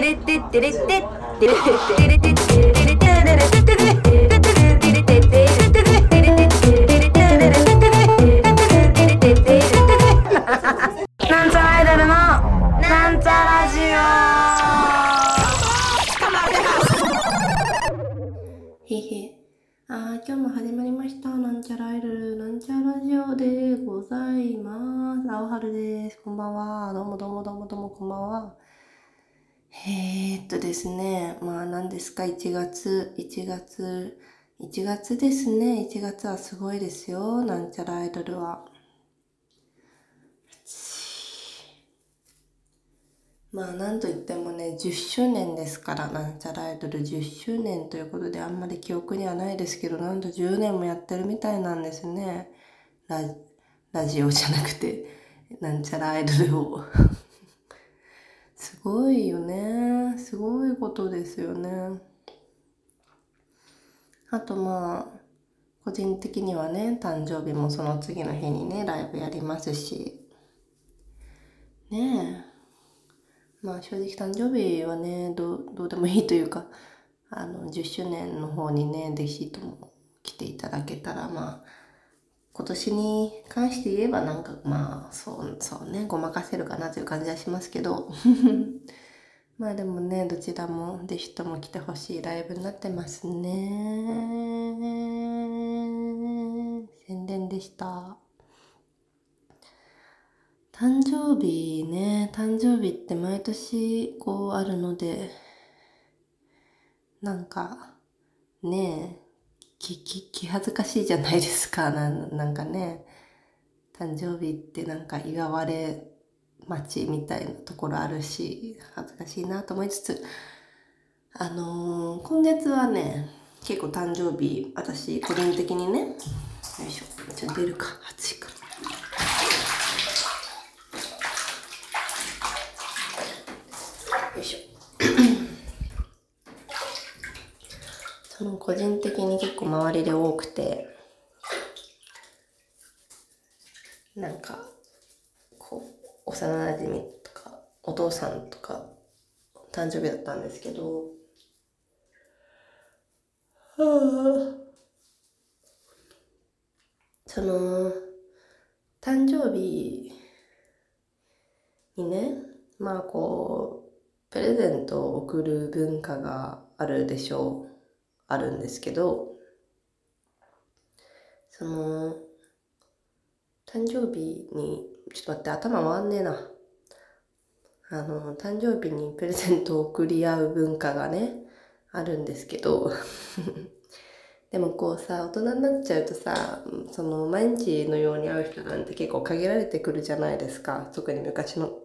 なんちゃらアイドルのなんちゃラジオへへあ今日も始まりましたなんちゃらアイドルなんちゃラジオでございます青春ですこんばんはどうもどうもどうもどうもこんばんはえー、っとですねまあ何ですか1月1月1月ですね。1月はすごいですよなんちゃらアイドルは。まあなんといってもね10周年ですからなんちゃらアイドル10周年ということであんまり記憶にはないですけどなんと10年もやってるみたいなんですね。ララジオじゃなくてなんちゃらアイドルを。すごいよね。すごいことですよね。あとまあ個人的にはね誕生日もその次の日にねライブやりますし。ねえ。まあ正直誕生日はねどうどうでもいいというかあの10周年の方にね弟子とも来ていただけたらまあ今年に関して言えばなんかまあそうそうねごまかせるかなという感じはしますけど。まあでもねどちらも弟子とも来てほしいライブになってますね。宣伝でした。誕生日ね誕生日って毎年こうあるのでなんかねき、き、気恥ずかしいじゃないですか。ななんかね、誕生日ってなんか祝われ待ちみたいなところあるし、恥ずかしいなと思いつつ、あのー、今月はね、結構誕生日、私個人的にね、よいしょ、ちょっと出るか、8幼なじみとかお父さんとか誕生日だったんですけどはあその誕生日にねまあこうプレゼントを贈る文化があるでしょう。あるんですけどその誕生日にちょっと待って頭回んねえな。あの誕生日にプレゼントを贈り合う文化がねあるんですけど。でもこうさ大人になっちゃうとさその毎日のように会う人なんて結構限られてくるじゃないですか。特に昔の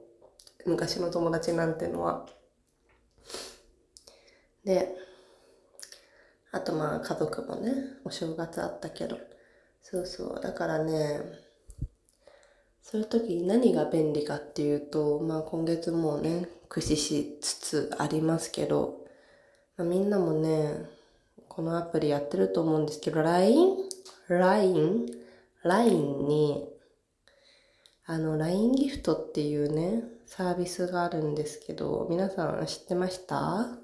昔の友達なんてのは。であとまあ家族もねお正月あったけど。そうそう。だからねそういう時に何が便利かっていうとまあ今月もね駆使しつつありますけど、まあ、みんなもねこのアプリやってると思うんですけど LINE?LINE? LINE にあの LINE ギフトっていうねサービスがあるんですけど皆さん知ってました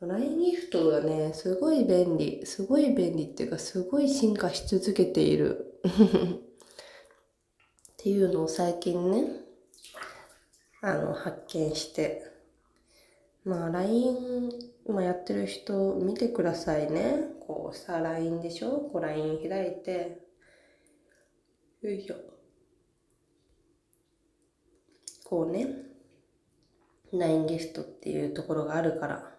?LINE ギフトがねすごい便利すごい便利っていうかすごい進化し続けているっていうのを最近ねあの発見して。まあ LINE 今やってる人見てくださいね。こうさ LINE でしょ？こう LINE 開いて。よいしょ。こうね。LINE ゲストっていうところがあるから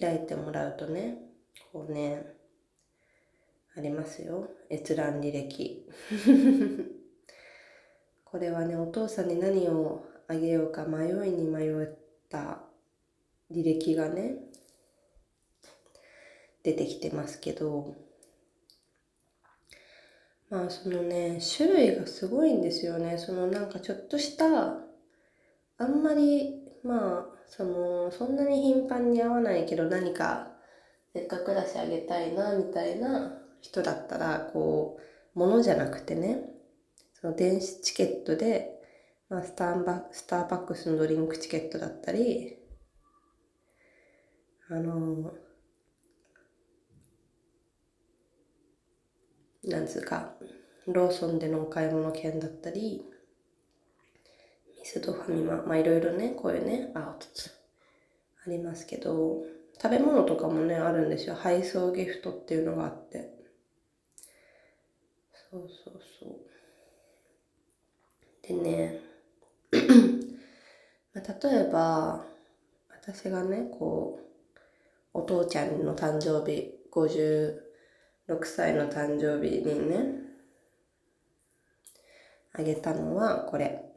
開いてもらうとね。こうね。ありますよ。閲覧履歴。これはねお父さんに何をあげようか迷いに迷った履歴がね出てきてますけどまあそのね種類がすごいんですよね。そのなんかちょっとしたあんまりまあそのそんなに頻繁に会わないけど何かせっかくだしあげたいなみたいな人だったらこう物じゃなくてねその電子チケットでまあ、スターバスターバックスのドリンクチケットだったり、あのなんつうか、ローソンでのお買い物券だったり、ミスドファミマ、まあいろいろね、こういうね、あ、ありますけど、食べ物とかもね、あるんですよ。配送ギフトっていうのがあって。そうそうそう。でね、まあ、例えば、私がね、こう、お父ちゃんの誕生日、56歳の誕生日にね、あげたのはこれ。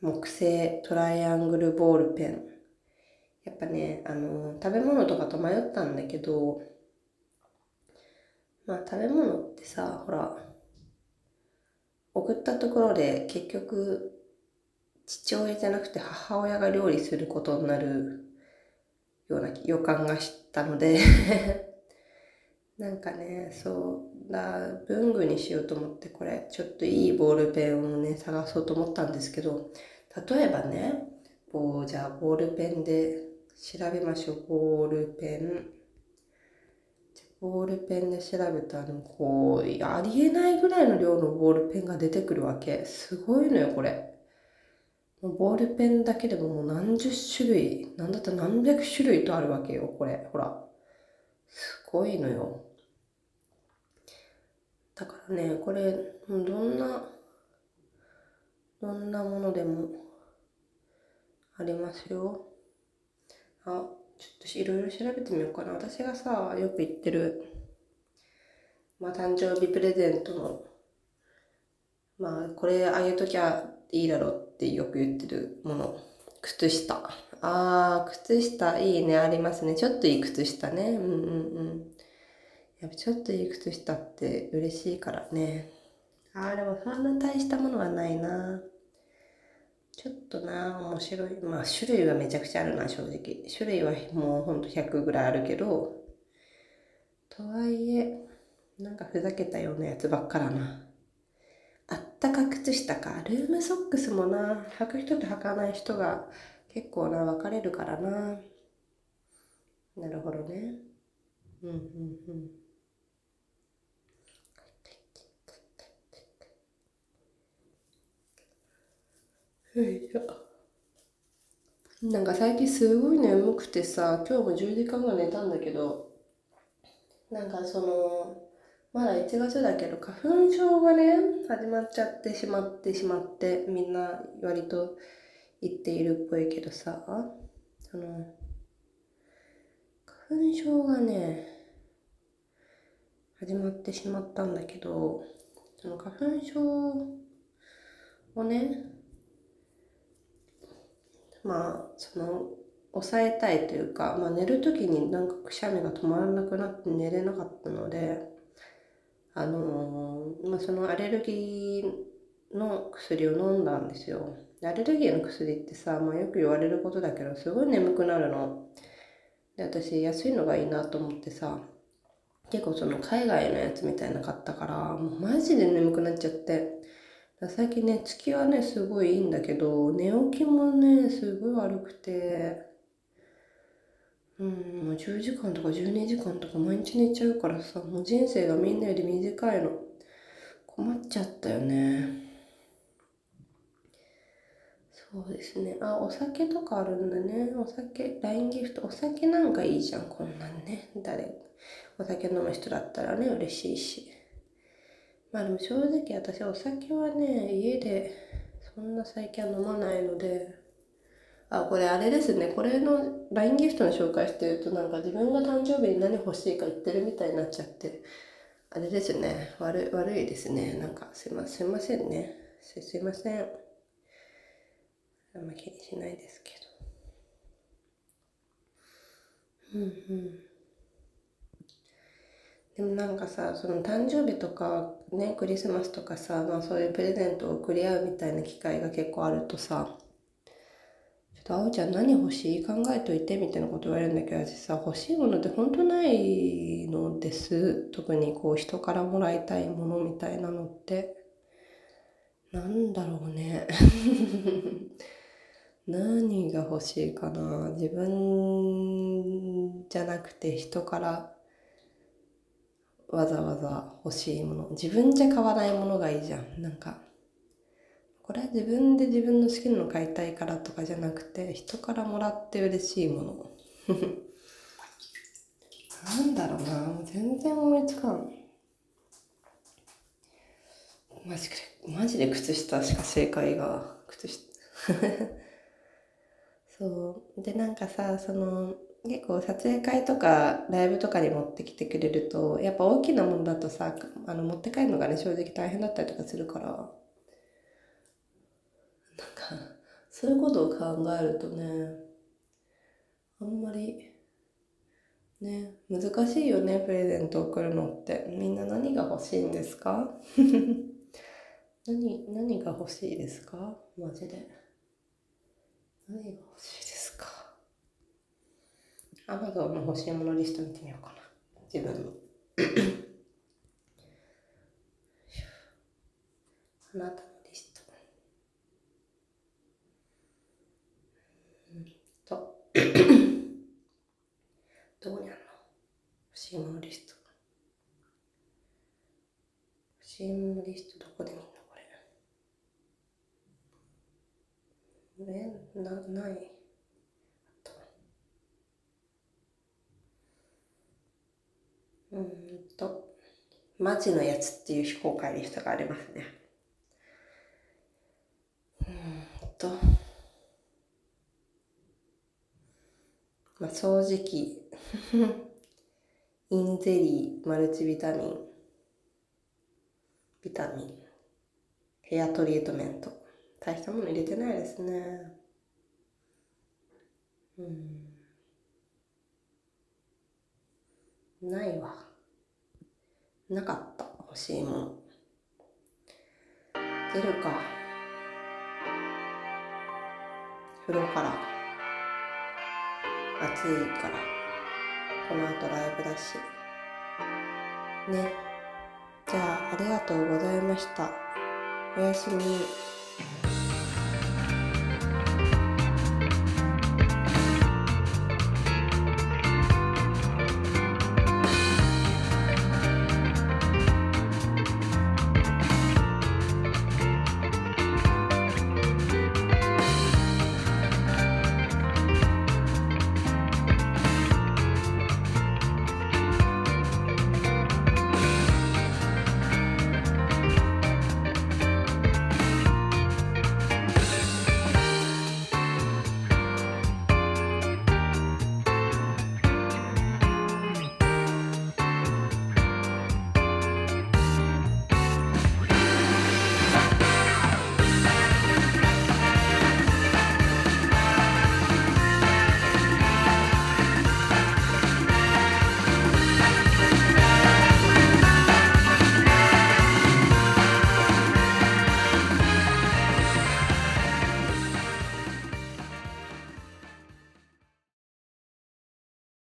木製トライアングルボールペン。やっぱね、あの、食べ物とかと迷ったんだけど、まあ食べ物ってさ、ほら、送ったところで結局父親じゃなくて母親が料理することになるような予感がしたので なんかね、そうだ、文具にしようと思ってこれ、ちょっといいボールペンをね、探そうと思ったんですけど、例えばね、こう、じゃあボールペンで調べましょう。ボールペン。ボールペンで調べたら、こう、ありえないぐらいの量のボールペンが出てくるわけ。すごいのよ、これ。ボールペンだけでももう何十種類、なんだったら何百種類とあるわけよ、これ。ほら。すごいのよ。だからね、これ、どんな、どんなものでもありますよ。あ、ちょっといろいろ調べてみようかな。私がさ、よく言ってる、まあ、誕生日プレゼントの、まあ、これあげときゃいいだろうってよく言ってるもの。靴下。あー、靴下いいね、ありますね。ちょっといい靴下ね。うんうんうん。やっぱちょっといい靴下って嬉しいからね。あー、でもそんな大したものはないな。とな、面白い。まあ、種類はめちゃくちゃあるな、正直。種類はもうほんと100ぐらいあるけど、とはいえ、なんかふざけたようなやつばっかだな。あったか靴下か。ルームソックスもな、履く人と履かない人が結構な、分かれるからな。なるほどね。うんうんうん。よいしょ。なんか最近すごい眠くてさ、今日も10時間ぐらい寝たんだけど、なんかその、まだ1月だけど花粉症がね始まっちゃってしまってしまってみんな割と言っているっぽいけどさその花粉症がね始まってしまったんだけどその花粉症をねまあその抑えたいというか、まあ、寝る時になんかくしゃみが止まらなくなって寝れなかったのであのー、まあ、そのアレルギーの薬を飲んだんですよ。アレルギーの薬ってさ、まあ、よく言われることだけど、すごい眠くなるの。で、私、安いのがいいなと思ってさ、結構その海外のやつみたいな買ったから、もうマジで眠くなっちゃって。最近ね、月はね、すごいいいんだけど、寝起きもね、すごい悪くて、うん、もう10時間とか12時間とか毎日寝ちゃうからさ、もう人生がみんなより短いの。困っちゃったよね。そうですね。あ、お酒とかあるんだね。お酒、LINE ギフト。お酒なんかいいじゃん、こんなんね。誰、お酒飲む人だったらね、嬉しいし。まあでも正直私お酒はね、家でそんな最近は飲まないので、あ、これあれですね。これの LINE ギフトの紹介してるとなんか自分が誕生日に何欲しいか言ってるみたいになっちゃって、あれですね。悪悪いですね。なんかすいません、ませんね。すすいません。あんま気にしないですけど。うんうん。でもなんかさ、その誕生日とかね、クリスマスとかさ、まあそういうプレゼントを送り合うみたいな機会が結構あるとさ、ちょっと、あおちゃん何欲しい？考えといてみたいなこと言われるんだけど、私さ、欲しいものって本当ないのです。特にこう人からもらいたいものみたいなのって。なんだろうね 何が欲しいかな自分じゃなくて人からわざわざ欲しいもの。自分じゃ買わないものがいいじゃん。なんかこれは自分で自分の好きなの買いたいからとかじゃなくて人からもらって嬉しいもの。なんだろうな。全然思いつかん。マジでマジで靴下しか正解が。靴下。そう。でなんかさその結構撮影会とかライブとかに持ってきてくれるとやっぱ大きなものだとさあの持って帰るのがね正直大変だったりとかするから。なんかそういうことを考えるとねあんまりね難しいよねプレゼント送るのって。みんな何が欲しいんですか？何何が欲しいですか？マジで。何が欲しいですか？アマゾンの欲しいものリスト見てみようかな。自分の。あなたのリスト。うんと。どこにあるの？欲しいものリスト。欲しいものリストどこで見るの？これ。え？なないうんと、マジのやつっていう非公開リストがありますね。うんと、まあ、掃除機、インゼリー、マルチビタミン、ビタミン、ヘアトリートメント。大したもの入れてないですね。うん。ないわ。なかった。欲しいもの。出るか。風呂から。暑いから。この後ライブだし。ね。じゃあ、ありがとうございました。おやすみ。